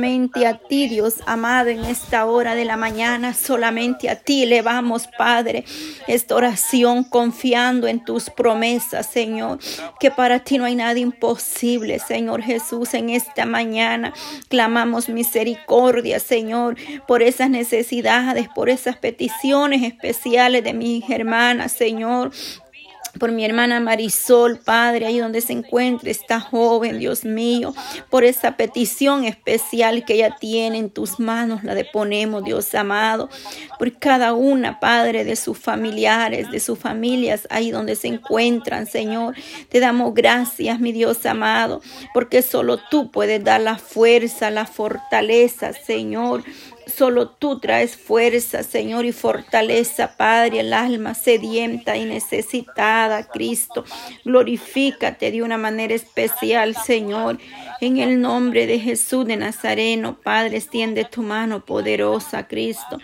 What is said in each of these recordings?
A ti, Dios amado, en esta hora de la mañana, solamente a ti le vamos, Padre, esta oración confiando en tus promesas, Señor, que para ti no hay nada imposible, Señor Jesús, en esta mañana clamamos misericordia, Señor, por esas necesidades, por esas peticiones especiales de mis hermanas, Señor por mi hermana Marisol, Padre, ahí donde se encuentre esta joven, Dios mío, por esa petición especial que ella tiene en tus manos, la deponemos, Dios amado, por cada una, Padre, de sus familiares, de sus familias, ahí donde se encuentran, Señor. Te damos gracias, mi Dios amado, porque solo tú puedes dar la fuerza, la fortaleza, Señor Solo tú traes fuerza, Señor, y fortaleza, Padre, el alma sedienta y necesitada, Cristo. Glorifícate de una manera especial, Señor. En el nombre de Jesús de Nazareno, Padre, extiende tu mano poderosa, Cristo.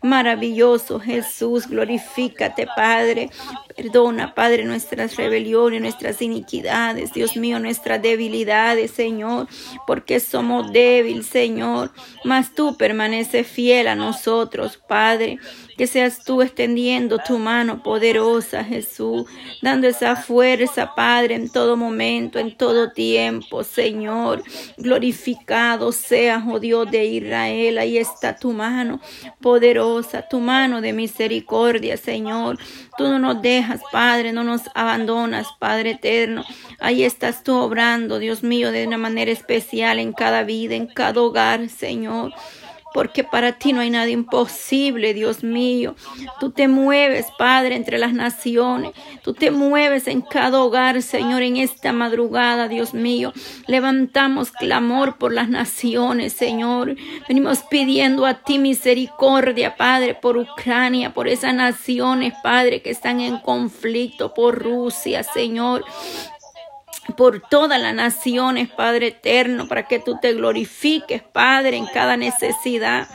Maravilloso Jesús, glorifícate, Padre. Perdona, Padre, nuestras rebeliones, nuestras iniquidades, Dios mío, nuestras debilidades, Señor, porque somos débiles, Señor. Mas tú permaneces fiel a nosotros, Padre. Que seas tú extendiendo tu mano poderosa, Jesús, dando esa fuerza, Padre, en todo momento, en todo tiempo, Señor. Glorificado seas, oh Dios de Israel. Ahí está tu mano poderosa, tu mano de misericordia, Señor. Tú no nos dejas, Padre, no nos abandonas, Padre eterno. Ahí estás tú obrando, Dios mío, de una manera especial en cada vida, en cada hogar, Señor porque para ti no hay nada imposible, Dios mío. Tú te mueves, Padre, entre las naciones. Tú te mueves en cada hogar, Señor, en esta madrugada, Dios mío. Levantamos clamor por las naciones, Señor. Venimos pidiendo a ti misericordia, Padre, por Ucrania, por esas naciones, Padre, que están en conflicto, por Rusia, Señor por todas las naciones, Padre eterno, para que tú te glorifiques, Padre, en cada necesidad.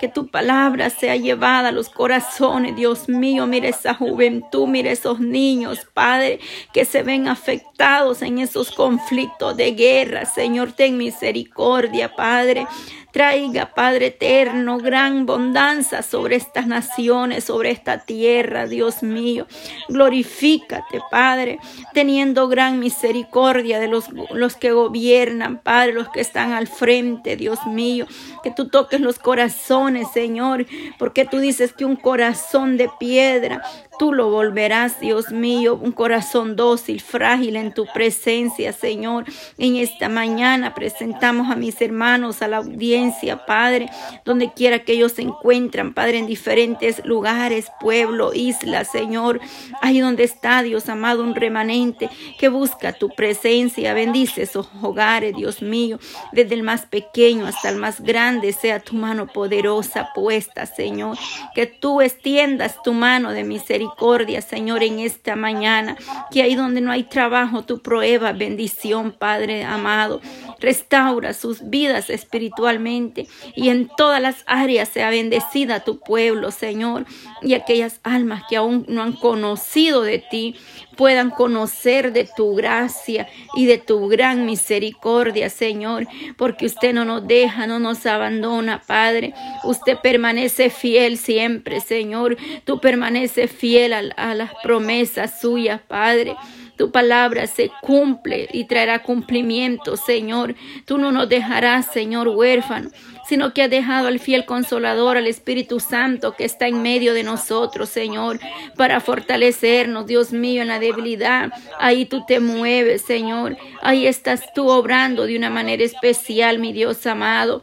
Que tu palabra sea llevada a los corazones, Dios mío. Mire esa juventud, mire esos niños, Padre, que se ven afectados en esos conflictos de guerra. Señor, ten misericordia, Padre. Traiga, Padre eterno, gran bondanza sobre estas naciones, sobre esta tierra, Dios mío. Glorifícate, Padre, teniendo gran misericordia de los, los que gobiernan, Padre, los que están al frente, Dios mío. Que tú toques los corazones, Señor, porque tú dices que un corazón de piedra Tú lo volverás, Dios mío, un corazón dócil, frágil en tu presencia, Señor. En esta mañana presentamos a mis hermanos, a la audiencia, Padre, donde quiera que ellos se encuentran, Padre, en diferentes lugares, pueblo, isla, Señor. Ahí donde está, Dios amado, un remanente que busca tu presencia. Bendice esos hogares, Dios mío, desde el más pequeño hasta el más grande, sea tu mano poderosa puesta, Señor. Que tú extiendas tu mano de misericordia misericordia, Señor, en esta mañana. Que ahí donde no hay trabajo, tu prueba bendición, Padre amado. Restaura sus vidas espiritualmente y en todas las áreas sea bendecida tu pueblo, Señor. Y aquellas almas que aún no han conocido de ti puedan conocer de tu gracia y de tu gran misericordia, Señor, porque usted no nos deja, no nos abandona, Padre. Usted permanece fiel siempre, Señor. Tú permaneces fiel a, a las promesas suyas, Padre. Tu palabra se cumple y traerá cumplimiento, Señor. Tú no nos dejarás, Señor, huérfano sino que ha dejado al fiel consolador, al Espíritu Santo que está en medio de nosotros, Señor, para fortalecernos, Dios mío, en la debilidad. Ahí tú te mueves, Señor. Ahí estás tú obrando de una manera especial, mi Dios amado.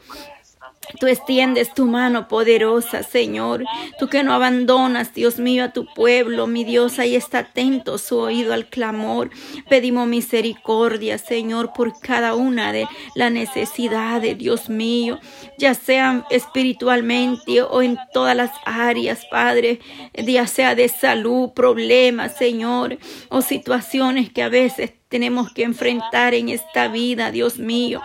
Tú extiendes tu mano poderosa, Señor. Tú que no abandonas, Dios mío, a tu pueblo. Mi Dios, ahí está atento su oído al clamor. Pedimos misericordia, Señor, por cada una de las necesidades, Dios mío, ya sean espiritualmente o en todas las áreas, Padre, ya sea de salud, problemas, Señor, o situaciones que a veces tenemos que enfrentar en esta vida, Dios mío.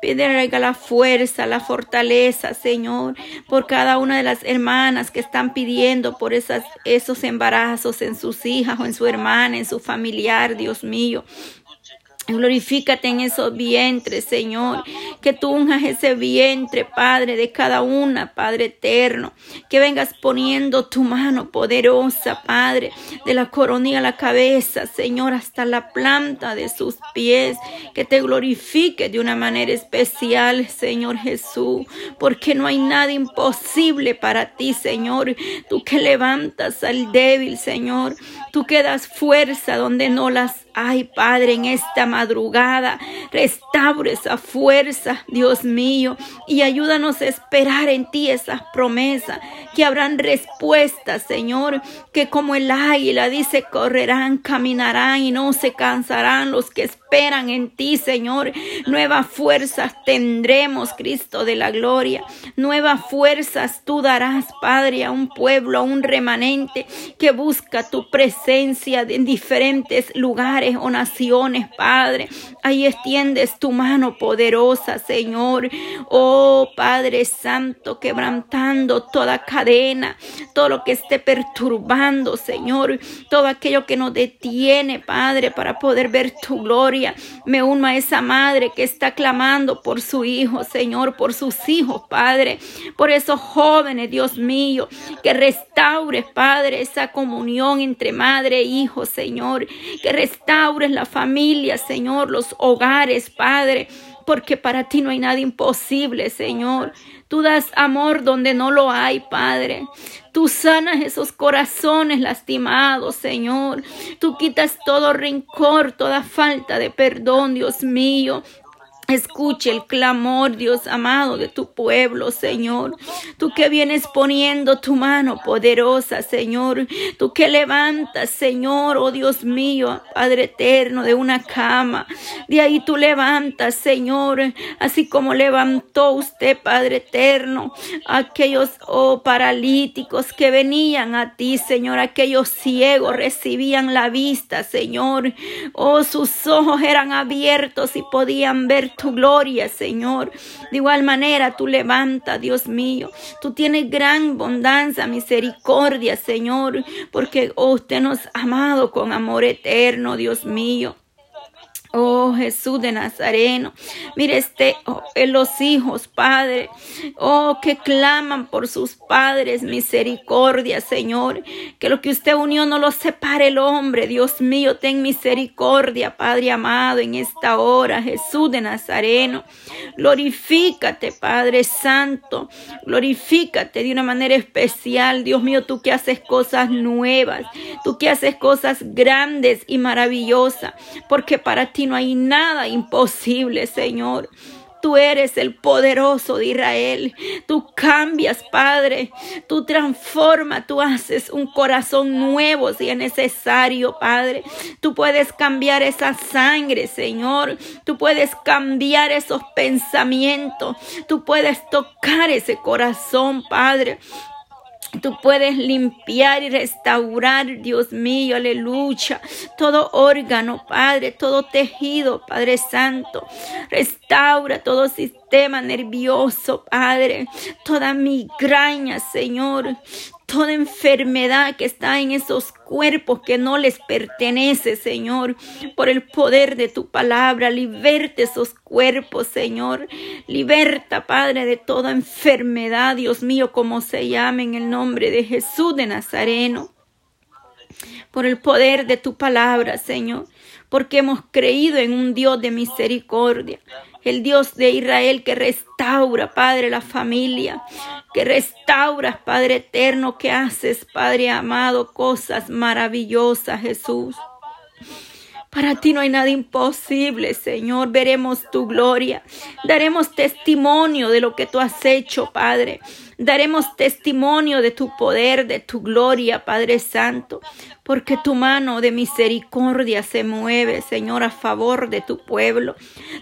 Pide la fuerza, la fortaleza, Señor, por cada una de las hermanas que están pidiendo por esas, esos embarazos en sus hijas o en su hermana, en su familiar, Dios mío. Glorifícate en esos vientres, Señor. Que tú unjas ese vientre, Padre, de cada una, Padre eterno. Que vengas poniendo tu mano poderosa, Padre, de la coronilla a la cabeza, Señor, hasta la planta de sus pies. Que te glorifique de una manera especial, Señor Jesús. Porque no hay nada imposible para ti, Señor. Tú que levantas al débil, Señor. Tú que das fuerza donde no las Ay, Padre, en esta madrugada, restaure esa fuerza, Dios mío, y ayúdanos a esperar en ti esas promesas, que habrán respuestas, Señor, que como el águila dice, correrán, caminarán y no se cansarán los que esperan en ti, Señor. Nuevas fuerzas tendremos, Cristo de la gloria. Nuevas fuerzas tú darás, Padre, a un pueblo, a un remanente que busca tu presencia en diferentes lugares o naciones, Padre. Ahí extiendes tu mano poderosa, Señor. Oh Padre Santo, quebrantando toda cadena, todo lo que esté perturbando, Señor, todo aquello que nos detiene, Padre, para poder ver tu gloria. Me uno a esa madre que está clamando por su hijo, Señor, por sus hijos, Padre, por esos jóvenes, Dios mío, que restaures, Padre, esa comunión entre madre e hijo, Señor, que restaures la familia, Señor, los hogares, Padre, porque para ti no hay nada imposible, Señor. Tú das amor donde no lo hay, Padre. Tú sanas esos corazones lastimados, Señor. Tú quitas todo rencor, toda falta de perdón, Dios mío. Escuche el clamor, Dios amado, de tu pueblo, Señor. Tú que vienes poniendo tu mano poderosa, Señor. Tú que levantas, Señor, oh Dios mío, Padre eterno, de una cama. De ahí tú levantas, Señor, así como levantó usted, Padre eterno, aquellos, oh paralíticos que venían a ti, Señor. Aquellos ciegos recibían la vista, Señor. Oh, sus ojos eran abiertos y podían ver tu gloria, Señor. De igual manera, tú levanta, Dios mío. Tú tienes gran abundancia, misericordia, Señor, porque oh, usted nos ha amado con amor eterno, Dios mío. Oh Jesús de Nazareno, mire este, oh, los hijos, Padre, oh que claman por sus padres, misericordia, Señor, que lo que usted unió no lo separe el hombre, Dios mío, ten misericordia, Padre amado, en esta hora, Jesús de Nazareno, glorifícate, Padre Santo, glorifícate de una manera especial, Dios mío, tú que haces cosas nuevas, tú que haces cosas grandes y maravillosas, porque para ti no hay nada imposible, Señor. Tú eres el poderoso de Israel. Tú cambias, Padre. Tú transformas, tú haces un corazón nuevo si es necesario, Padre. Tú puedes cambiar esa sangre, Señor. Tú puedes cambiar esos pensamientos. Tú puedes tocar ese corazón, Padre. Tú puedes limpiar y restaurar, Dios mío, aleluya. Todo órgano, Padre, todo tejido, Padre Santo. Restaura todo sistema nervioso, Padre. Toda migraña, Señor toda enfermedad que está en esos cuerpos que no les pertenece, Señor, por el poder de tu palabra. Liberte esos cuerpos, Señor. Liberta, Padre, de toda enfermedad, Dios mío, como se llame en el nombre de Jesús de Nazareno. Por el poder de tu palabra, Señor, porque hemos creído en un Dios de misericordia, el Dios de Israel que restaura, Padre, la familia, que restauras, Padre eterno, que haces, Padre amado, cosas maravillosas, Jesús. Para ti no hay nada imposible, Señor. Veremos tu gloria. Daremos testimonio de lo que tú has hecho, Padre. Daremos testimonio de tu poder, de tu gloria, Padre Santo porque tu mano de misericordia se mueve, Señor, a favor de tu pueblo.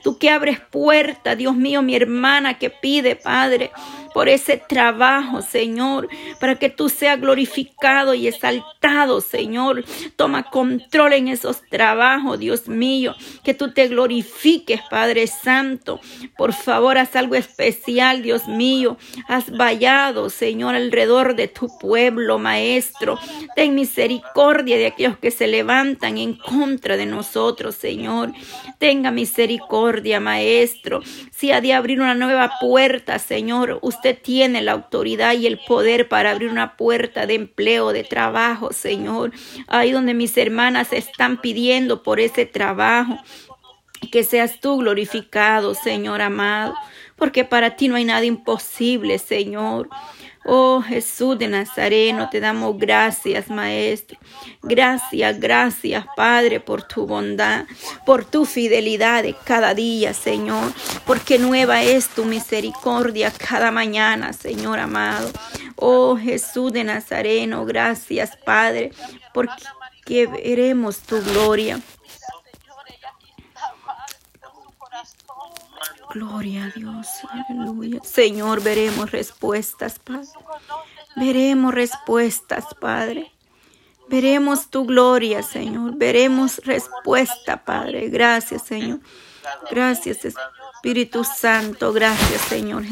Tú que abres puerta, Dios mío, mi hermana que pide, Padre, por ese trabajo, Señor, para que tú seas glorificado y exaltado, Señor. Toma control en esos trabajos, Dios mío, que tú te glorifiques, Padre Santo. Por favor, haz algo especial, Dios mío. Haz vaya Señor, alrededor de tu pueblo, Maestro. Ten misericordia de aquellos que se levantan en contra de nosotros, Señor. Tenga misericordia, Maestro. Si ha de abrir una nueva puerta, Señor, usted tiene la autoridad y el poder para abrir una puerta de empleo, de trabajo, Señor. Ahí donde mis hermanas están pidiendo por ese trabajo. Que seas tú glorificado, Señor amado, porque para ti no hay nada imposible, Señor. Oh Jesús de Nazareno, te damos gracias, Maestro. Gracias, gracias, Padre, por tu bondad, por tu fidelidad de cada día, Señor, porque nueva es tu misericordia cada mañana, Señor amado. Oh Jesús de Nazareno, gracias, Padre, porque veremos tu gloria. Gloria a Dios, aleluya. Señor, veremos respuestas, Padre. Veremos respuestas, Padre. Veremos tu gloria, Señor. Veremos respuesta, Padre. Gracias, Señor. Gracias, Espíritu Santo. Gracias, Señor.